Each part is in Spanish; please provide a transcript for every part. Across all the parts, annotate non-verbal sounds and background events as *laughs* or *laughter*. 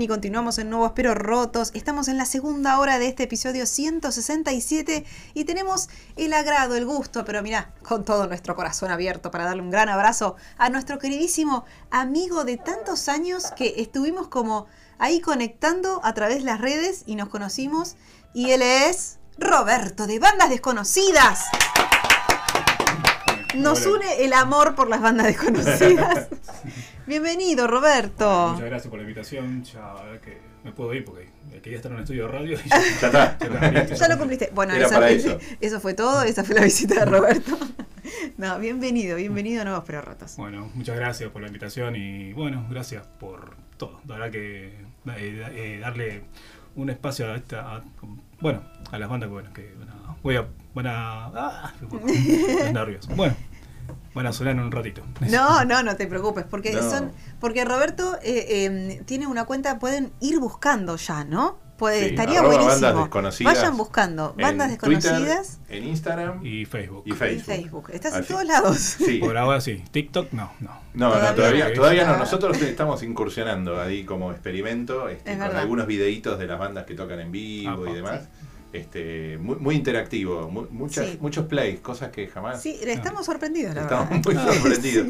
Y continuamos en Nuevos Pero Rotos. Estamos en la segunda hora de este episodio 167 y tenemos el agrado, el gusto, pero mirá, con todo nuestro corazón abierto para darle un gran abrazo a nuestro queridísimo amigo de tantos años que estuvimos como ahí conectando a través de las redes y nos conocimos. Y él es Roberto de Bandas Desconocidas. Nos une el amor por las bandas desconocidas. *laughs* Bienvenido, Roberto. Muchas gracias por la invitación. Ya, a ver que me puedo ir porque quería estar en un estudio de radio. y *laughs* ya, Ya está. ya, Ya lo cumpliste. Bueno, Era esa- para eso. eso fue todo. Esa fue la visita de Roberto. *laughs* No, bienvenido, bienvenido a Nuevos Pero Rotos. Bueno, muchas gracias por la invitación y bueno, gracias por todo. La verdad que eh, eh, darle un espacio a esta, a- bueno, a las bandas que, bueno, que van a, voy a, van a, ah, *laughs* nervios. Bueno, van a sonar en un ratito. No, *laughs* no, no te preocupes, porque No. son, porque Roberto eh, eh, tiene una cuenta, pueden ir buscando ya, ¿no? Puede, Sí, estaría buenísimo. bandas desconocidas Vayan buscando en bandas Twitter, desconocidas en Instagram Y Facebook. y Facebook. Facebook. Estás en todos lados. Sí. *laughs* Por ahora sí. TikTok no, no. No, Todavía no, todavía, todavía no. Nosotros estamos incursionando ahí como experimento este, Es con verdad. algunos videitos de las bandas que tocan en vivo Ah, y demás. Este, muy, muy interactivo, mu- muchas, Sí. muchos plays, cosas que jamás Sí, estamos sorprendidos, la estamos verdad. muy *laughs* sorprendidos.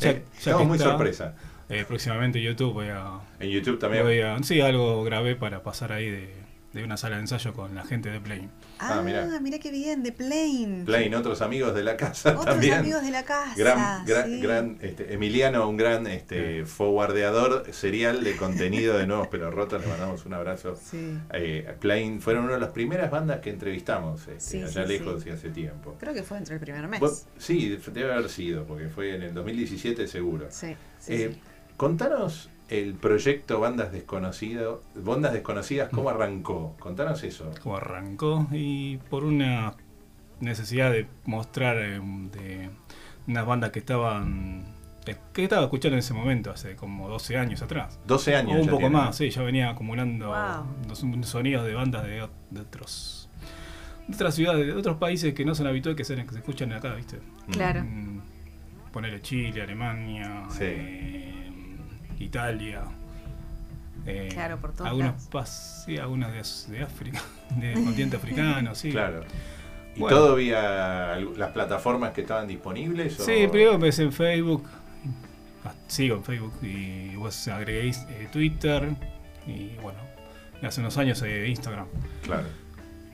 Ya- Eh, ya estamos que muy está, sorpresa. eh, próximamente YouTube voy a, En YouTube también. voy a- sí, algo grabé para pasar ahí de, de una sala de ensayo con la gente de Play. Ah, Ah, mirá. mira. qué bien, de Plane. Plain, otros amigos de la casa Otros también. amigos de la casa. Gran, gran, sí. gran, este, Emiliano, un gran este, forwardeador serial de contenido de Nuevos Pero Rotos, le mandamos un abrazo. Sí. Eh, Plain fueron una de las primeras bandas que entrevistamos este, Sí, allá sí, lejos sí. y hace tiempo. Creo que fue entre el primer mes. Vos- sí, debe haber sido, porque fue en el 2017 seguro. Sí, sí, Eh, sí. Contanos el proyecto Bandas Desconocidas, Bandas Desconocidas, ¿cómo arrancó? Contanos eso. como arrancó y por una necesidad de mostrar eh, de unas bandas que estaban que estaba escuchando en ese momento hace como 12 años atrás 12 años. o un ya poco tiene. más sí ya venía acumulando Wow. sonidos de bandas de, de otros de otras ciudades de otros países que no son habituales que se, que se escuchan acá viste Claro. Mm, ponerle Chile Alemania Sí. eh, Italia eh, Claro, por todos algunos pas- sí, algunas de, de África *laughs* del *laughs* continente africano sí Claro. ¿Y Bueno. todo vía las plataformas que estaban disponibles? o- Sí, primero empecé en Facebook. Ah, Sigo en Facebook y vos agreguéis eh, Twitter y bueno, hace unos años eh, Instagram. Claro.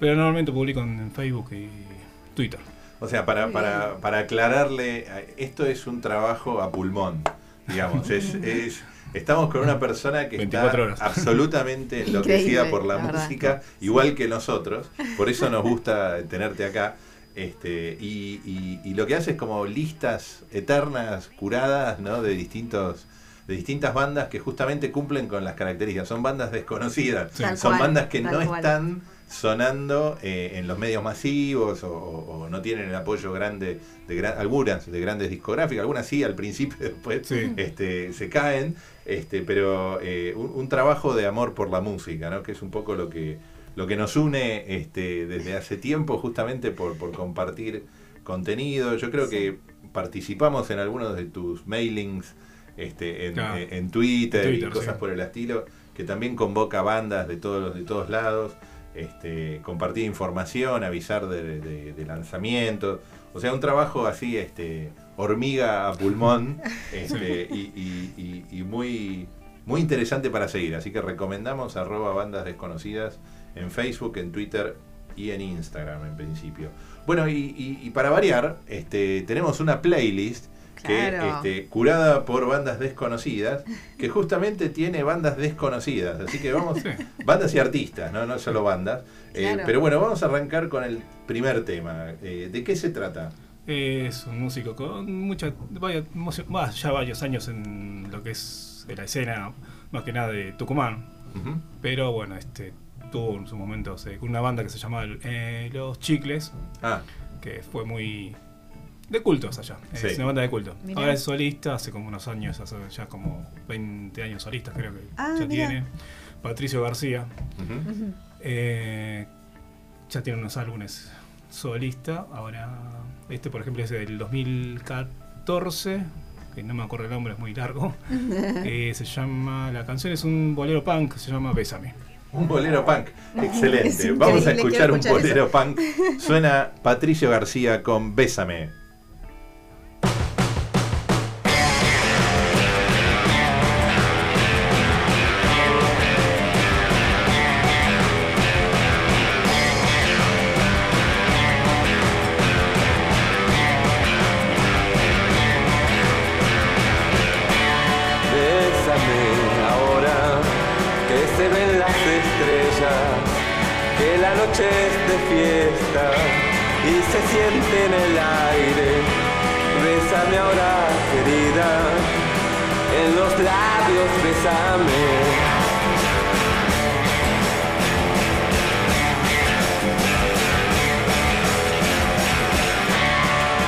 Pero normalmente publico en, Facebook y Twitter. O sea, para, para, para aclararle, eh, esto es un trabajo a pulmón, digamos. Es, *laughs* es- estamos con una persona que 24 está horas. absolutamente *laughs* enloquecida Increíble, por la, la verdad. música, igual que nosotros. Por eso nos gusta tenerte acá. Este, y, y- y lo que hace es como listas eternas, curadas, ¿no? De distintos de distintas bandas que justamente cumplen con las características. Son bandas desconocidas. Son cual, bandas que no cual. están sonando eh, en los medios masivos o, no tienen el apoyo grande de gran- algunas de grandes discográficas, algunas sí al principio, *laughs* después Sí. este, se caen, este, pero eh, un, un trabajo de amor por la música, ¿no? que es un poco lo que, lo que nos une este, desde hace tiempo justamente por, por compartir contenido. Yo creo Sí. que participamos en algunos de tus mailings este, en, en- en Twitter, Twitter, y cosas sí. por el estilo, que también convoca bandas de todos, de todos lados, este, compartir información, avisar de, de- de lanzamientos. O sea, un trabajo así, este, hormiga a pulmón, *laughs* este, y, y- y- y muy, muy interesante para seguir. Así que recomendamos arroba bandas desconocidas en Facebook, en Twitter y en Instagram en principio. Bueno, y para variar, este, tenemos una playlist que Claro. este, curada por bandas desconocidas, que justamente tiene bandas desconocidas. Así que vamos, Sí. bandas y artistas, no, no solo bandas. Eh, pero bueno, vamos a arrancar con el primer tema. Eh, ¿De qué se trata? Es un músico con mucha, vaya, bah, ya varios años en lo que es la escena, más que nada de Tucumán. Pero bueno, este tuvo en su momento eh, con una banda que se llamaba eh, Los Chicles, Ah, que fue muy de cultos allá. Sí. Es una banda de culto. Mirá. Ahora es solista, hace como unos años, hace ya como 20 años solistas creo que Ah, ya mirá. tiene. Patricio García. eh, ya tiene unos álbumes solista. Ahora, este por ejemplo es del 2014, que no me acuerdo el nombre, es muy largo. *laughs* Eh, se llama, la canción es un bolero punk, se llama Bésame. Un bolero punk. Excelente. Vamos a escuchar un bolero punk. Suena Patricio García con. Bésame y se siente en el aire. Bésame ahora, querida, en los labios bésame.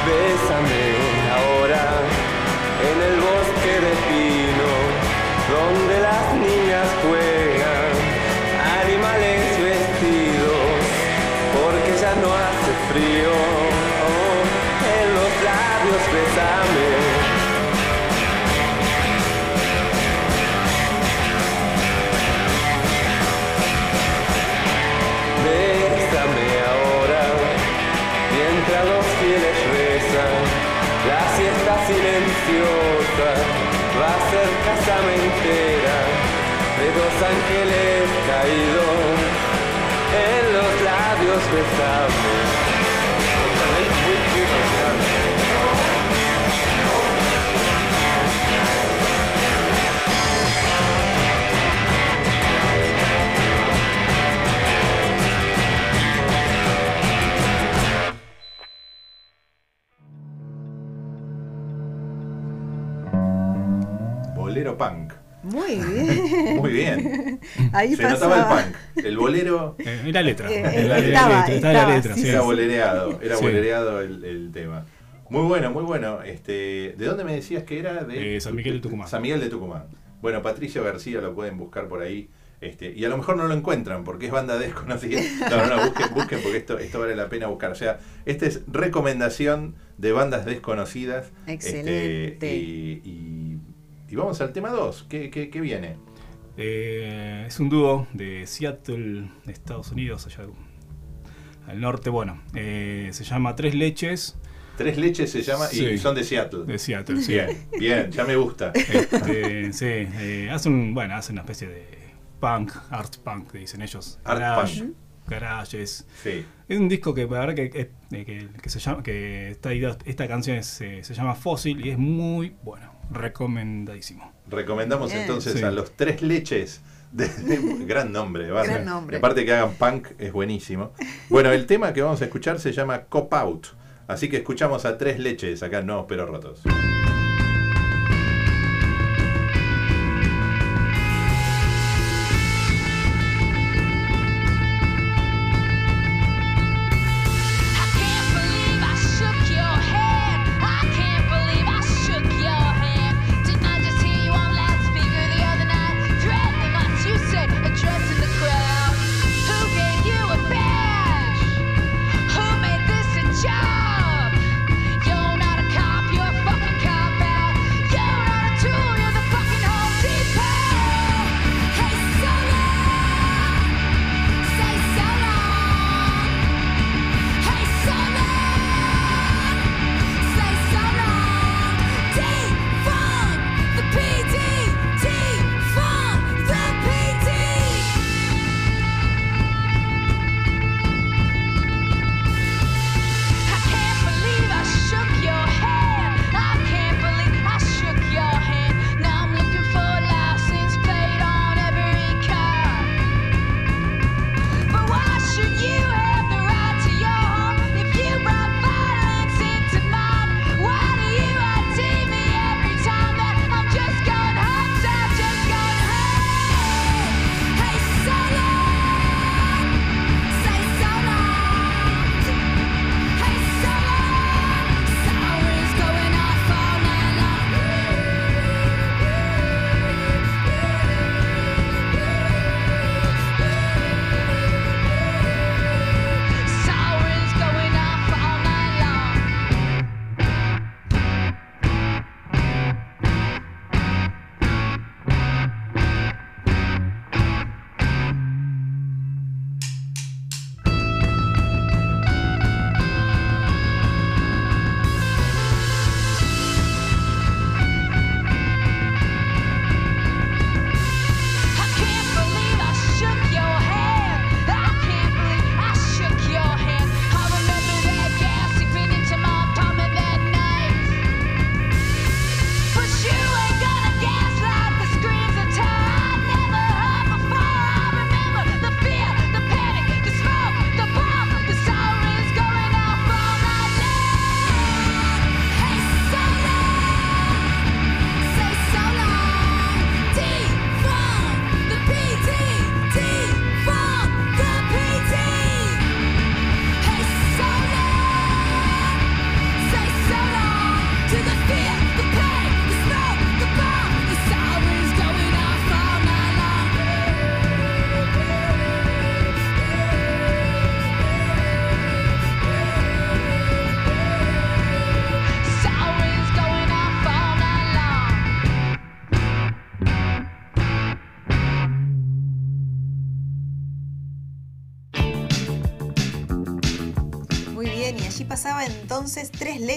Bésame ángeles caídos en los labios besame. Muy *laughs* bien. Muy bien. *laughs* Ahí Se pasaba. notaba el punk. El bolero Eh, y la letra. Eh, la, eh, estaba, letra, está la estaba, letra, sí, sí. era bolereado. Era Sí. bolereado el, el tema. Muy bueno, muy bueno. Este, ¿De dónde me decías que era? De Eh, San Miguel de Tucumán. San Miguel de Tucumán. Bueno, Patricio García lo pueden buscar por ahí. Este, y a lo mejor no lo encuentran porque es banda desconocida. *laughs* No, no, no, busquen, busquen porque esto, esto vale la pena buscar. O sea, esta es recomendación de bandas desconocidas. Excelente. Este, y, y- y vamos al tema 2. ¿Qué, qué, qué viene? Eh, es un dúo de Seattle, Estados Unidos, allá al norte. Bueno, eh, se llama Tres Leches Tres leches se llama y Sí. son de Seattle. de Seattle. sí. Bien, bien, ya me gusta. Este, sí, eh, hacen, bueno, hacen una especie de punk, art punk, dicen ellos. Art Garage, punk. garages. Sí. Es un disco que la verdad que, que, que- que se llama, que esta, esta canción es, se llama Fossil y es muy bueno, recomendadísimo. Recomendamos Bien. entonces Sí. a los tres leches. De, de- *laughs* gran nombre banda. Gran nombre. Y aparte que hagan punk es buenísimo. Bueno, el tema que vamos a escuchar se llama Cop Out. Así que escuchamos a tres leches acá, no, pero rotos.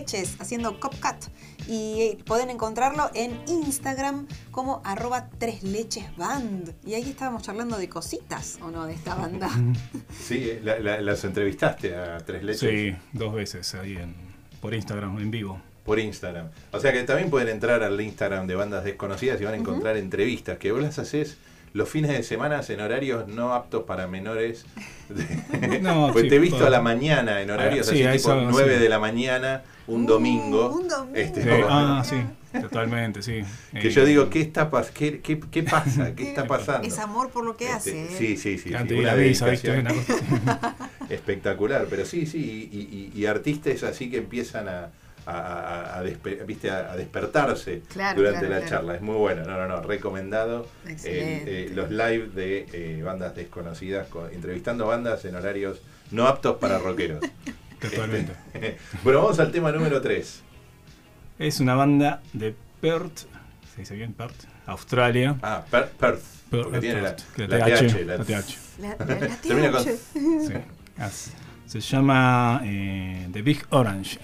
Tres Leches haciendo Copcat. Y eh, pueden encontrarlo en Instagram como arroba Tres Leches Band. Y ahí estábamos charlando de cositas, ¿o no? De esta banda. *laughs* Sí, la- la- las entrevistaste a Tres Leches Sí, dos veces ahí en, por Instagram, en vivo. por Instagram. O sea que también pueden entrar al Instagram de bandas desconocidas y van a encontrar entrevistas que vos las haces los fines de semana en horarios no aptos para menores. *laughs* No, pues sí, te he visto todo. a la mañana en horarios Ah, sí, así a tipo esa- 9 sí. de la mañana, un Uh, domingo. un domingo. Este, Sí, como- ah, sí, totalmente, sí. *laughs* Que Eh, yo digo, ¿qué está pas qué, qué, qué pasa? ¿Qué *laughs* está pasando? Es amor por lo que Este, hace. ¿eh? Sí, sí, sí. sí, Antes de una visa, ¿viste? dedicación Una cosa- espectacular, pero sí, sí, y, y- y artistas así que empiezan a, a- a- a despe- ¿viste? a- a despertarse Claro, durante claro, la claro. charla. Es muy bueno, no, no, no, recomendado Excelente. eh, los live de eh, bandas desconocidas, con- entrevistando bandas en horarios no aptos para *laughs* rockeros. Totalmente. *laughs* bueno, vamos al tema número 3. Es una banda de Perth, se dice bien Perth, Australia. Ah, Per- Perth. Perth, porque tiene la, Perth, la la TH, TH, la- la TH. La, la- la *laughs* Termina con-. Sí. Se llama eh, The Big Orange.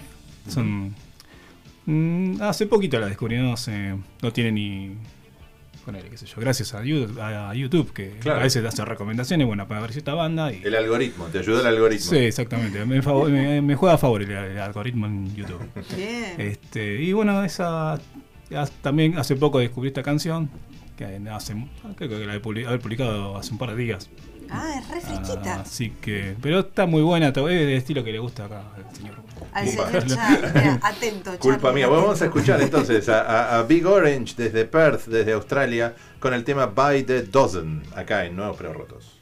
Son. mm, hace poquito la descubrí, no, sé, no tiene ni. Ponele, qué sé yo, gracias a YouTube, a YouTube que Claro. a veces hace recomendaciones, bueno, para ver cierta banda. Y, El algoritmo, te ayuda el algoritmo. sí, exactamente. Me, favor- me- me juega a favor el, el algoritmo en YouTube. Bien. Este, y bueno, esa también hace poco descubrí esta canción que hace creo que la he publi- haber publicado hace un par de días. Ah, es re fresquita. Ah, así que, pero está muy buena, es del estilo que le gusta acá al señor. Al señor Charlie. *laughs* Atento, Culpa mía. Vamos a escuchar *laughs* entonces a, a- a Big Orange desde Perth, desde Australia, con el tema By the Dozen, acá en Nuevos Pero Rotos.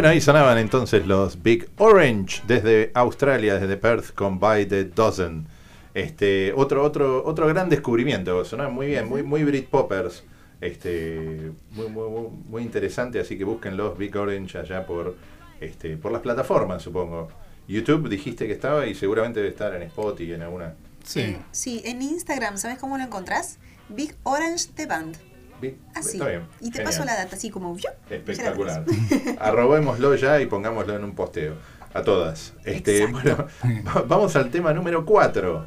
Bueno, ahí sonaban entonces los Big Orange desde Australia, desde Perth con By the Dozen. Este, otro, otro, otro gran descubrimiento, sonaban muy bien, muy, muy Britpoppers. Este, muy, muy, muy, muy interesante, así que busquen los Big Orange allá por, este, por las plataformas, supongo. YouTube dijiste que estaba y seguramente debe estar en Spotify y en alguna. Sí. Sí, en Instagram, ¿sabes cómo lo encontrás? Big Orange The Band. Big- Así. Está bien. Y te genial. paso la data, así como... ¡yup! Espectacular. *laughs* Arrobémoslo ya y pongámoslo en un posteo. A todas. Este, Exacto. bueno, va- vamos al tema número 4.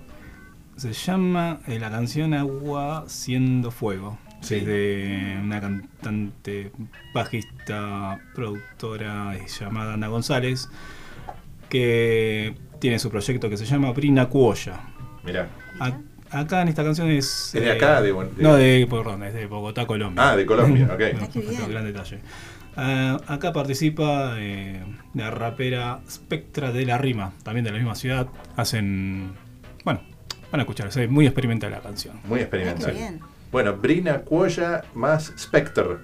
Se llama eh, la canción Agua Siendo Fuego. Sí. Es de una cantante, bajista, productora llamada Ana González, que tiene su proyecto que se llama Brina Cuoya. Mirá. A- acá en esta canción es. ¿Es de acá, de No, de, perdón, es de Bogotá, Colombia. Ah, de Colombia, *laughs* ok. No, gran detalle. Ah, acá participa eh, la rapera Spectra de la Rima, también de la misma ciudad. Hacen. Bueno, van a escuchar, es muy experimental la canción. Muy experimental. bien. Bueno, Brina Cuoya más Spectre.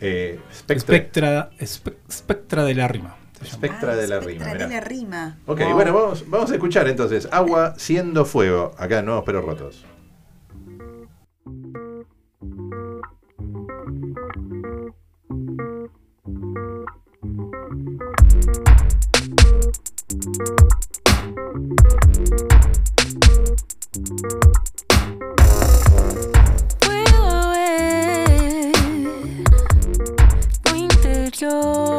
Eh, Spectre. Spectra, Spe- Spectra de la Rima. Se llama. Spectra de la Ah, rima. Spectra mirá. de la rima. Ok, Wow. bueno, vamos, vamos a escuchar entonces. Agua siendo fuego. Acá en Nuevos Pero Rotos. Puedo ver tu interior.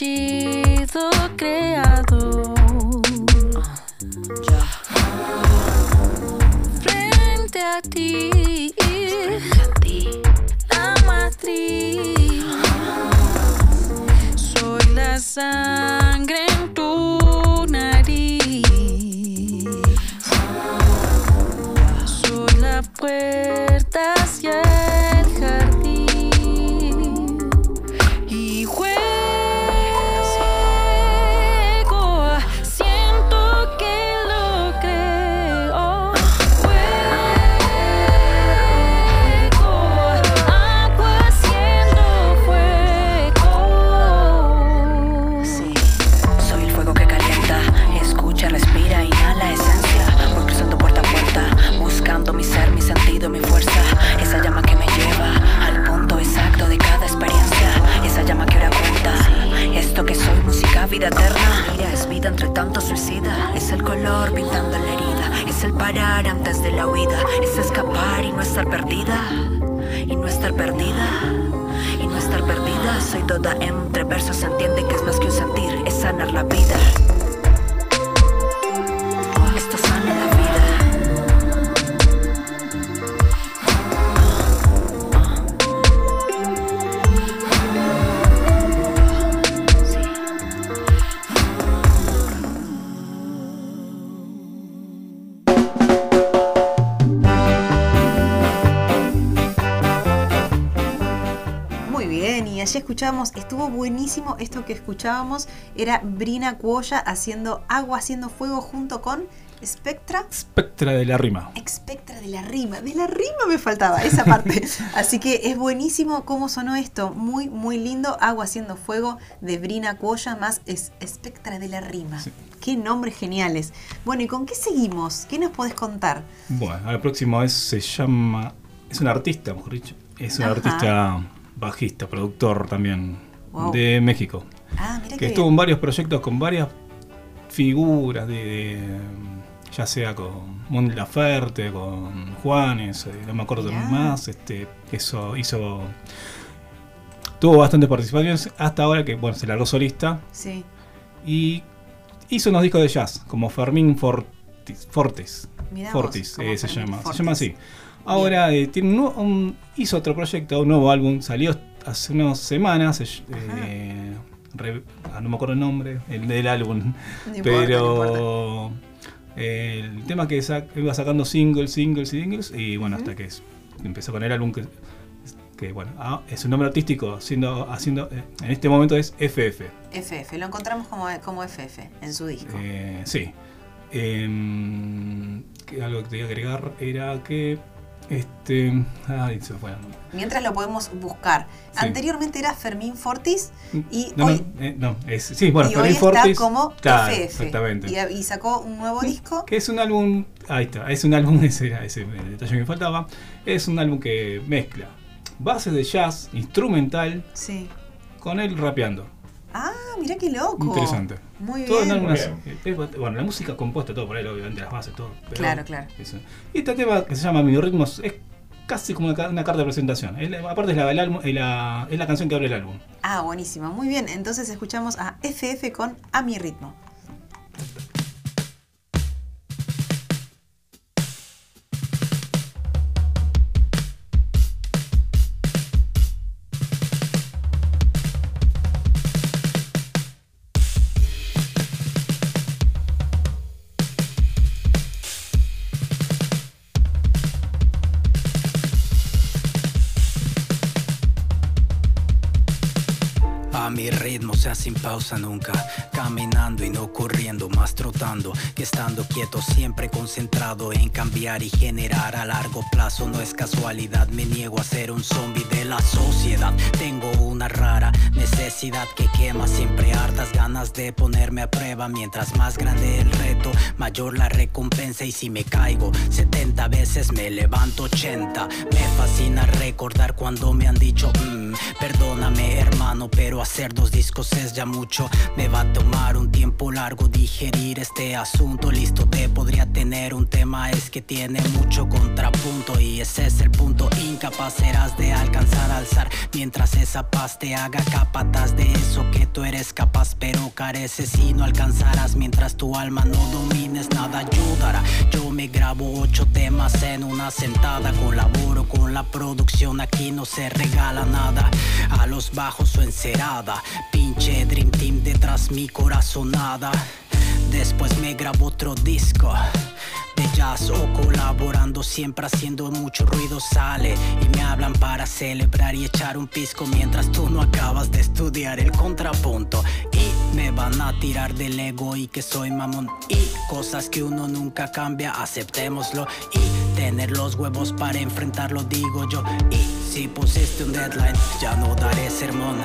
Estallido creado. Frente a ti. La matriz. Soy la sangre estuvo buenísimo esto que escuchábamos, era Brina Cuoya haciendo agua, haciendo fuego junto con Spectra. Spectra de la rima. Spectra de la rima, de la rima me faltaba esa parte. *laughs* Así que es buenísimo cómo sonó esto, muy muy lindo, Agua haciendo fuego de Brina Cuoya más es Spectra de la rima. Sí. Qué nombres geniales. Bueno, ¿y con qué seguimos? ¿Qué nos podés contar? Bueno, ahora próximo es, se llama. Es un artista, mejor dicho. Es un artista bajista, productor también Wow. de México. Ah, mira Que estuvo bien. en varios proyectos con varias figuras de. de- ya sea con Mon Laferte, con Juanes, eh, no me acuerdo de Mirá. más. Este, eso hizo. Tuvo bastantes participaciones hasta ahora que bueno se largó solista Sí. y hizo unos discos de jazz como Fermín Fortis. Mirá Fortis como eh, se Fermín llama, se Fortis. llama así. Ahora eh, tiene un, un- hizo otro proyecto, un nuevo álbum, salió hace unas semanas, eh, re- ah, no me acuerdo el nombre, el del álbum, No *laughs* importa, pero el tema que sa- iba sacando singles, singles, singles y bueno, hasta que es- empezó con el álbum que, que bueno, ah, es un nombre artístico, haciendo, haciendo eh, en este momento es FF. FF, lo encontramos como, como FF en su disco. Eh, sí. Em, algo que te iba a agregar era que. Este. Ay, se fue. Mientras lo podemos buscar. Sí. Anteriormente era Fermín Fortis y no, hoy, no, eh, no, es, sí, bueno, y hoy Fermín está Fortis, como claro, FF. Exactamente. Y, y sacó un nuevo disco. Que es un álbum. Ahí está, es un álbum, *laughs* ese era ese el detalle que me faltaba. Es un álbum que mezcla bases de jazz, instrumental, Sí. con él rapeando. Ah, mira qué loco. Interesante. Muy Todo en bien. algunas- Muy eh, eh, bueno, la música compuesta, todo por él, obviamente, las bases, todo. pero Claro, claro. eso. Y este tema que se llama Mi Ritmos es casi como una, ca- una carta de presentación. Es aparte es la, el álbum- es, la, es la canción que abre el álbum. Ah, buenísimo. Muy bien. Entonces escuchamos a FF con A mi ritmo. Sea sin pausa nunca. Caminando y no corriendo, más trotando que estando quieto, siempre concentrado en cambiar y generar a largo plazo. No es casualidad, me niego a ser un zombie de la sociedad. Tengo una rara necesidad que quema siempre hartas ganas de ponerme a prueba. Mientras más grande el reto, mayor la recompensa. Y si me caigo 70 veces, me levanto 80. Me fascina recordar cuando me han dicho, "Mm, perdóname hermano, pero hacer dos discos es ya mucho. Me va a tomar un tiempo largo digerir este asunto. Listo, te podría tener un tema, es que tiene mucho contrapunto. Y ese es el punto, incapaz serás de alcanzar, alzar. Mientras esa paz te haga de eso que tú eres capaz, pero careces y no alcanzarás. Mientras tu alma no domines, nada ayudará. Yo me grabo ocho temas en una sentada. Colaboro con la producción, aquí no se regala nada. A los bajos o encerada. Pinche Dream Team detrás mi corazonada. Después me grabo otro disco jazz o colaborando siempre haciendo mucho ruido sale. Y me hablan para celebrar y echar un pisco. Mientras tú no acabas de estudiar el contrapunto. Y me van a tirar del ego y que soy mamón. Y cosas que uno nunca cambia aceptémoslo. Y tener los huevos para enfrentarlo digo yo. Y si pusiste un deadline ya no daré sermón.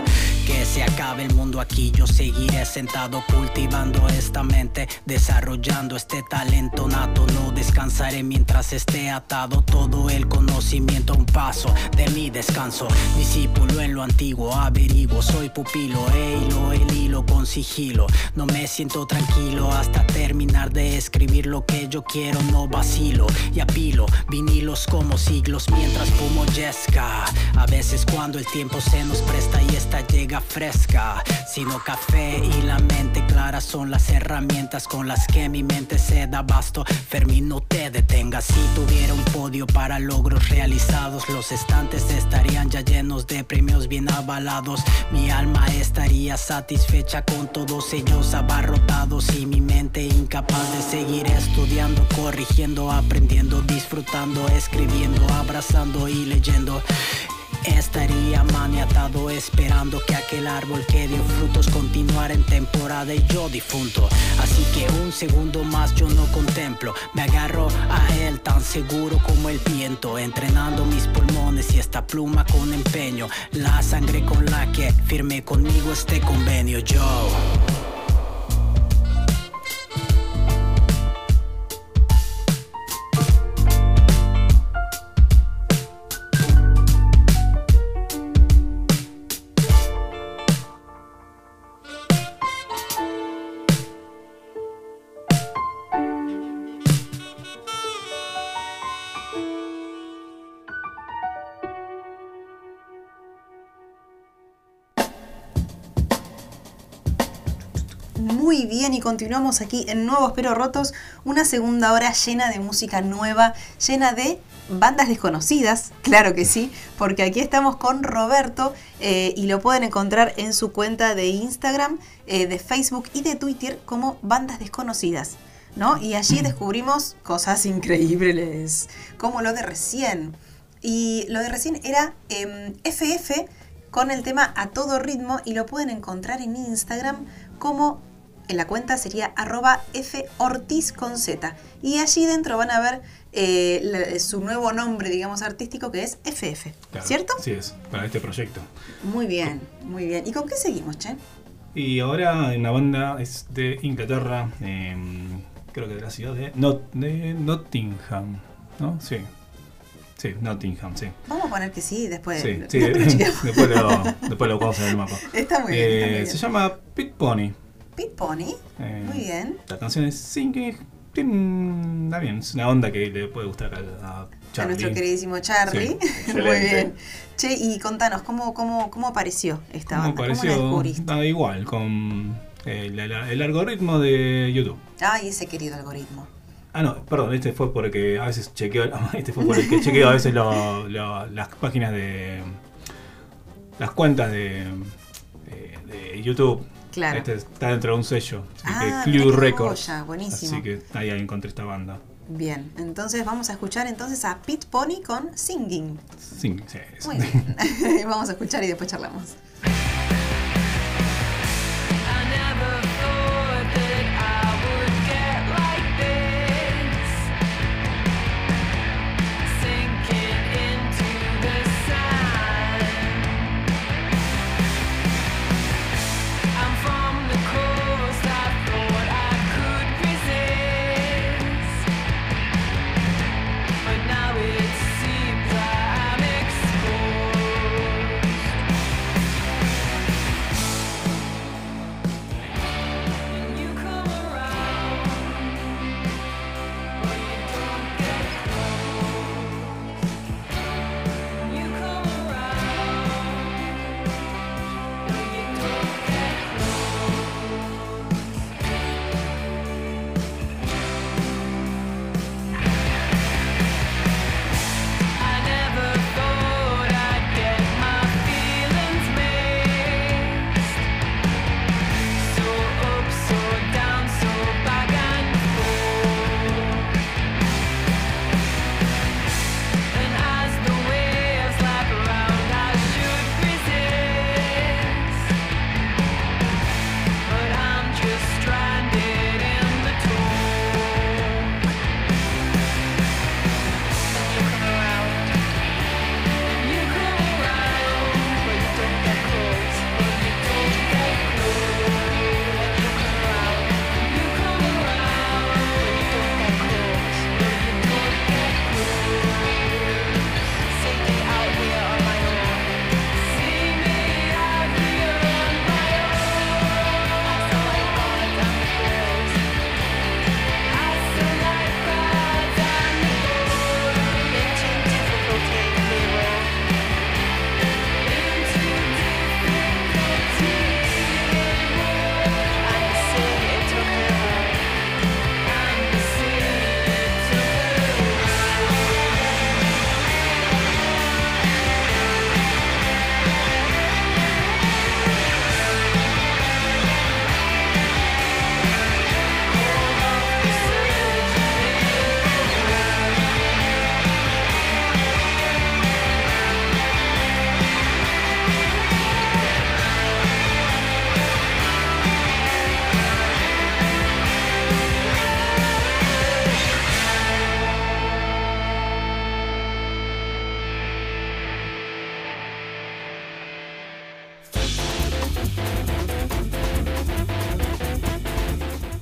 Que se acabe el mundo aquí yo seguiré sentado cultivando esta mente desarrollando este talento nato no descansaré mientras esté atado todo el conocimiento a un paso de mi descanso. Discípulo en lo antiguo averiguo soy pupilo e hilo el hilo con sigilo. No me siento tranquilo hasta terminar de escribir lo que yo quiero no vacilo y apilo vinilos como siglos mientras fumo yesca. A veces cuando el tiempo se nos presta y esta llega fresca. Sino café y la mente clara son las herramientas con las que mi mente se da basto Fermín no te detengas. Si tuviera un podio para logros realizados los estantes estarían ya llenos de premios bien avalados. Mi alma estaría satisfecha con todos ellos abarrotados y mi mente incapaz de seguir estudiando corrigiendo aprendiendo disfrutando escribiendo abrazando y leyendo estaría maniatado esperando que aquel árbol que dio frutos continuara en temporada y yo difunto. Así que un segundo más yo no contemplo, me agarro a él tan seguro como el viento, entrenando mis pulmones y esta pluma con empeño, la sangre con la que firmé conmigo este convenio yo. Muy bien, y continuamos aquí en Nuevos Pero Rotos, una segunda hora llena de música nueva, llena de bandas desconocidas, *laughs* claro que sí, porque aquí estamos con Roberto eh, y lo pueden encontrar en su cuenta de Instagram, eh, de Facebook y de Twitter como Bandas Desconocidas. ¿no? Y allí *clears throat* descubrimos cosas increíbles, como lo de recién. Y lo de recién era em, FF con el tema a todo ritmo y lo pueden encontrar en Instagram como en la cuenta sería arroba fortiz con z. Y allí dentro van a ver eh, la- su nuevo nombre, digamos, artístico que es FF. Claro, ¿Cierto? Sí es, para este proyecto. Muy bien, muy bien. ¿Y con qué seguimos, Che? Y ahora una banda es de Inglaterra, em, creo que de la ciudad de, Not- de Nottingham, ¿no? Sí. Sí, Nottingham, sí. Vamos a poner que sí, después, Sí, sí, después lo *laughs* después lo, vamos en el mapa. Está muy bien, está muy Eh, bien. se llama Pit Pony. Pit Pony. Eh, Muy bien. La canción es Singing. Está bien, es una onda que le puede gustar a, a A Charlie. nuestro queridísimo Charlie. Sí, *laughs* Muy bien. Che, y contanos, ¿cómo, cómo, cómo apareció esta ¿Cómo banda? ¿Cómo la pareció? descubriste? Ah, igual, con el, el- el algoritmo de YouTube. Ay, ese querido algoritmo. Ah, no, perdón, este fue porque a veces chequeo, *laughs* este fue por el que chequeo a veces lo- lo- las páginas de. las cuentas de, de, de YouTube. Claro. Este está dentro de un sello, Ah, que Clue Records. buenísimo. Así que ahí encontré esta banda. Bien, entonces vamos a escuchar entonces a Pit Pony con Singing. Sí, sí. Muy bien. *laughs* *laughs* vamos a escuchar y después charlamos.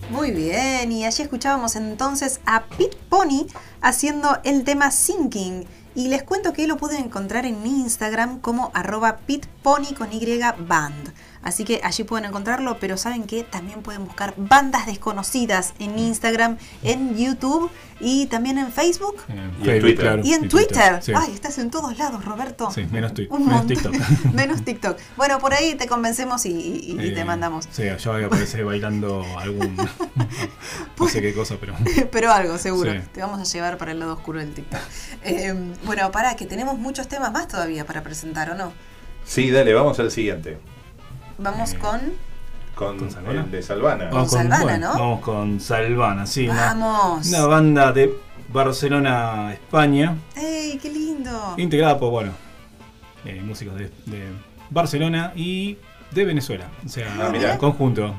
Muy bien, y allí escuchábamos entonces a Pete Pony haciendo el tema Sinking. Y les cuento que lo pueden encontrar en mi Instagram como arroba pitpony con Y band. Así que allí pueden encontrarlo, pero saben que también pueden buscar bandas desconocidas en Instagram, en YouTube y también en Facebook Y en Twitter. y en Twitter. sí. Ay, estás en todos lados, Roberto. Sí, menos, twi- Un menos montón. TikTok. *laughs* Menos TikTok. Bueno, por ahí te convencemos y, y- y te Eh, mandamos. Sí, yo voy a aparecer bailando algún. *laughs* no sé qué cosa, pero. *laughs* Pero algo, seguro. Sí. Te vamos a llevar para el lado oscuro del TikTok. Eh, bueno, para que tenemos muchos temas más todavía para presentar, ¿o no? Sí, dale, vamos al siguiente. Vamos Eh, con. Con, ¿Con el de Salvana. Con Salvana, ¿no? Vamos con Salvana, sí. una- Vamos. Una, banda de Barcelona, España, ¡Ey, qué lindo! integrada por, bueno, eh, músicos de, de Barcelona y de Venezuela. O sea, Ah, mirá. en conjunto.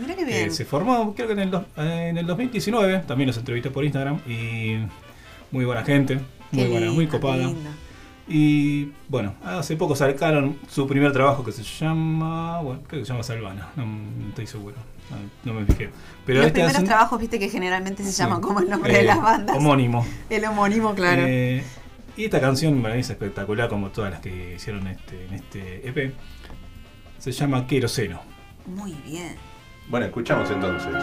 Mira qué que bien. se formó, creo que en el, dos- eh, en el 2019, también los entrevisté por Instagram y muy buena gente, muy Qué buena, muy lindo, copada. Y bueno, hace poco sacaron su primer trabajo que se llama, bueno, creo que se llama Salvana, no, no estoy seguro, no, no me fijé. Pero Los este primeros hacen- trabajos, viste que generalmente se sí, llaman como el nombre de eh, las bandas. Homónimo. El homónimo, claro. Eh, y esta canción me es espectacular como todas las que hicieron este, en este EP. Se llama Queroseno. Muy bien. Bueno, escuchamos entonces.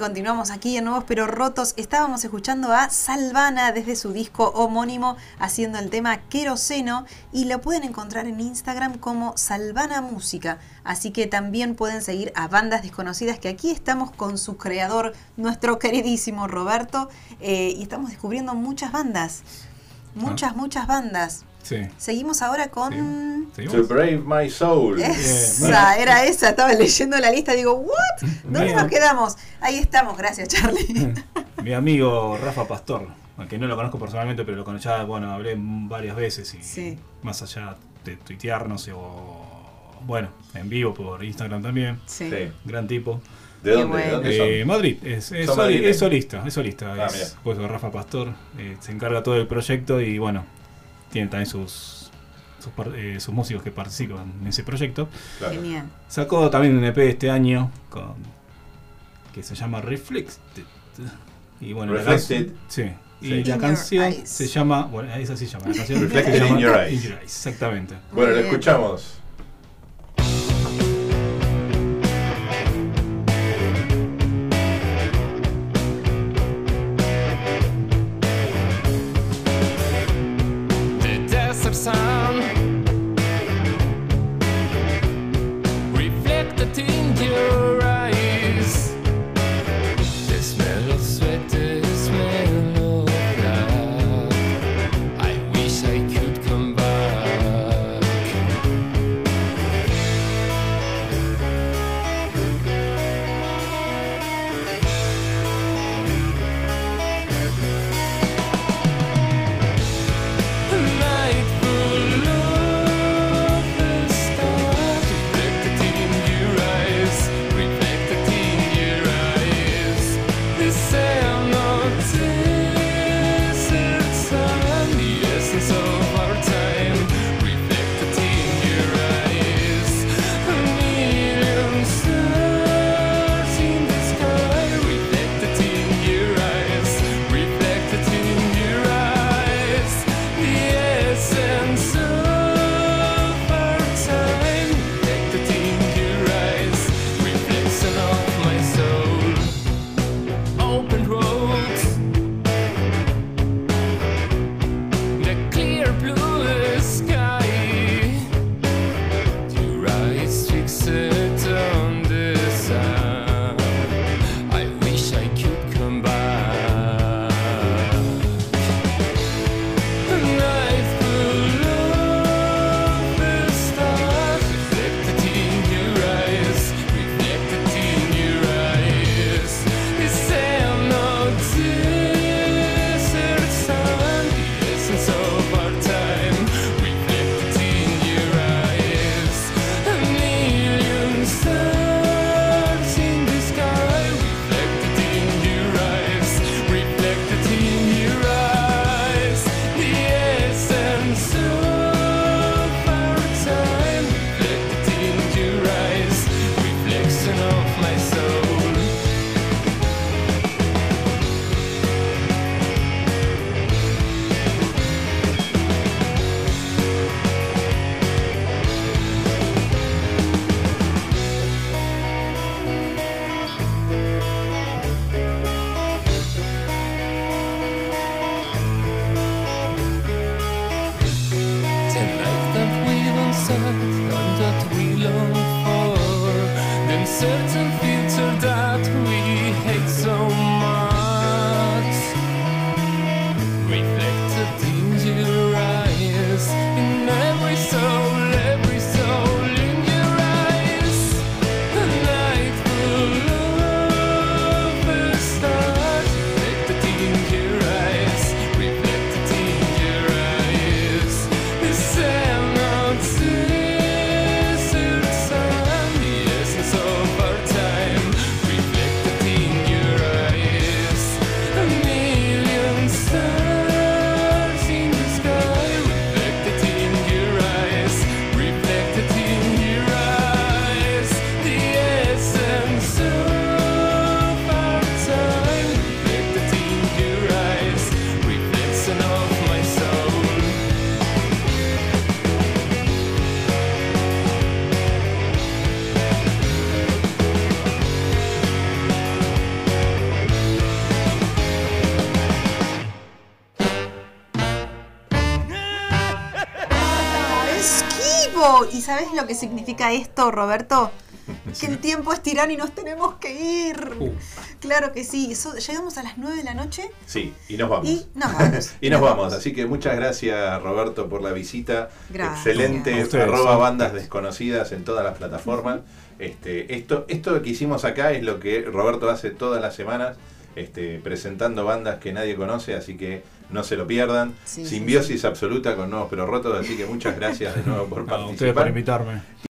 Continuamos aquí en Nuevos Pero Rotos. Estábamos escuchando a Salvana desde su disco homónimo haciendo el tema Queroseno y lo pueden encontrar en Instagram como Salvana Música. Así que también pueden seguir a bandas desconocidas que aquí estamos con su creador, nuestro queridísimo Roberto, eh, y estamos descubriendo muchas bandas. Muchas, muchas bandas. Sí. Seguimos ahora con... To ¿Seguimos? Brave My Soul. Esa, era esa, estaba leyendo la lista, digo, ¿what? ¿Dónde Bien. nos quedamos? Ahí estamos, gracias Charlie. *laughs* Mi amigo Rafa Pastor, aunque no lo conozco personalmente, pero lo conozco, ya, bueno, hablé varias veces y Sí. más allá de tuitearnos o, bueno, en vivo por Instagram también. Sí. Sí. Gran tipo. ¿De dónde? bueno. ¿De dónde son? Eh, Madrid, es, es, soli- es solista, es solista, Ah, es pues Rafa Pastor, eh, se encarga todo del proyecto y bueno, tiene también sus, sus, eh, sus músicos que participan en ese proyecto. Claro. Genial. Sacó también un EP este año con, que se llama Reflected. Y bueno, la Reflected. sí. Y Sí. La canción Eyes. se llama, bueno, esa sí se llama la canción. Reflected se llama in Your Eyes. In Your Eyes, exactamente. Bueno, bien. escuchamos. ¿Sabes lo que significa esto, Roberto? *laughs* Que el tiempo es tirano y nos tenemos que ir. Uh. Claro que sí. So- llegamos a las 9 de la noche Sí, y nos vamos. y nos vamos. *laughs* Y nos vamos, así que muchas gracias Roberto por la visita. Gracias. Excelente, ustedes, arroba sí. bandas desconocidas en todas las plataformas. Este, esto, esto que hicimos acá es lo que Roberto hace todas las semanas, este, presentando bandas que nadie conoce, así que no se lo pierdan. Sí, sí, Simbiosis absoluta con nuevos pero rotos, así que muchas gracias de nuevo por *laughs* A ustedes por participar. invitarme.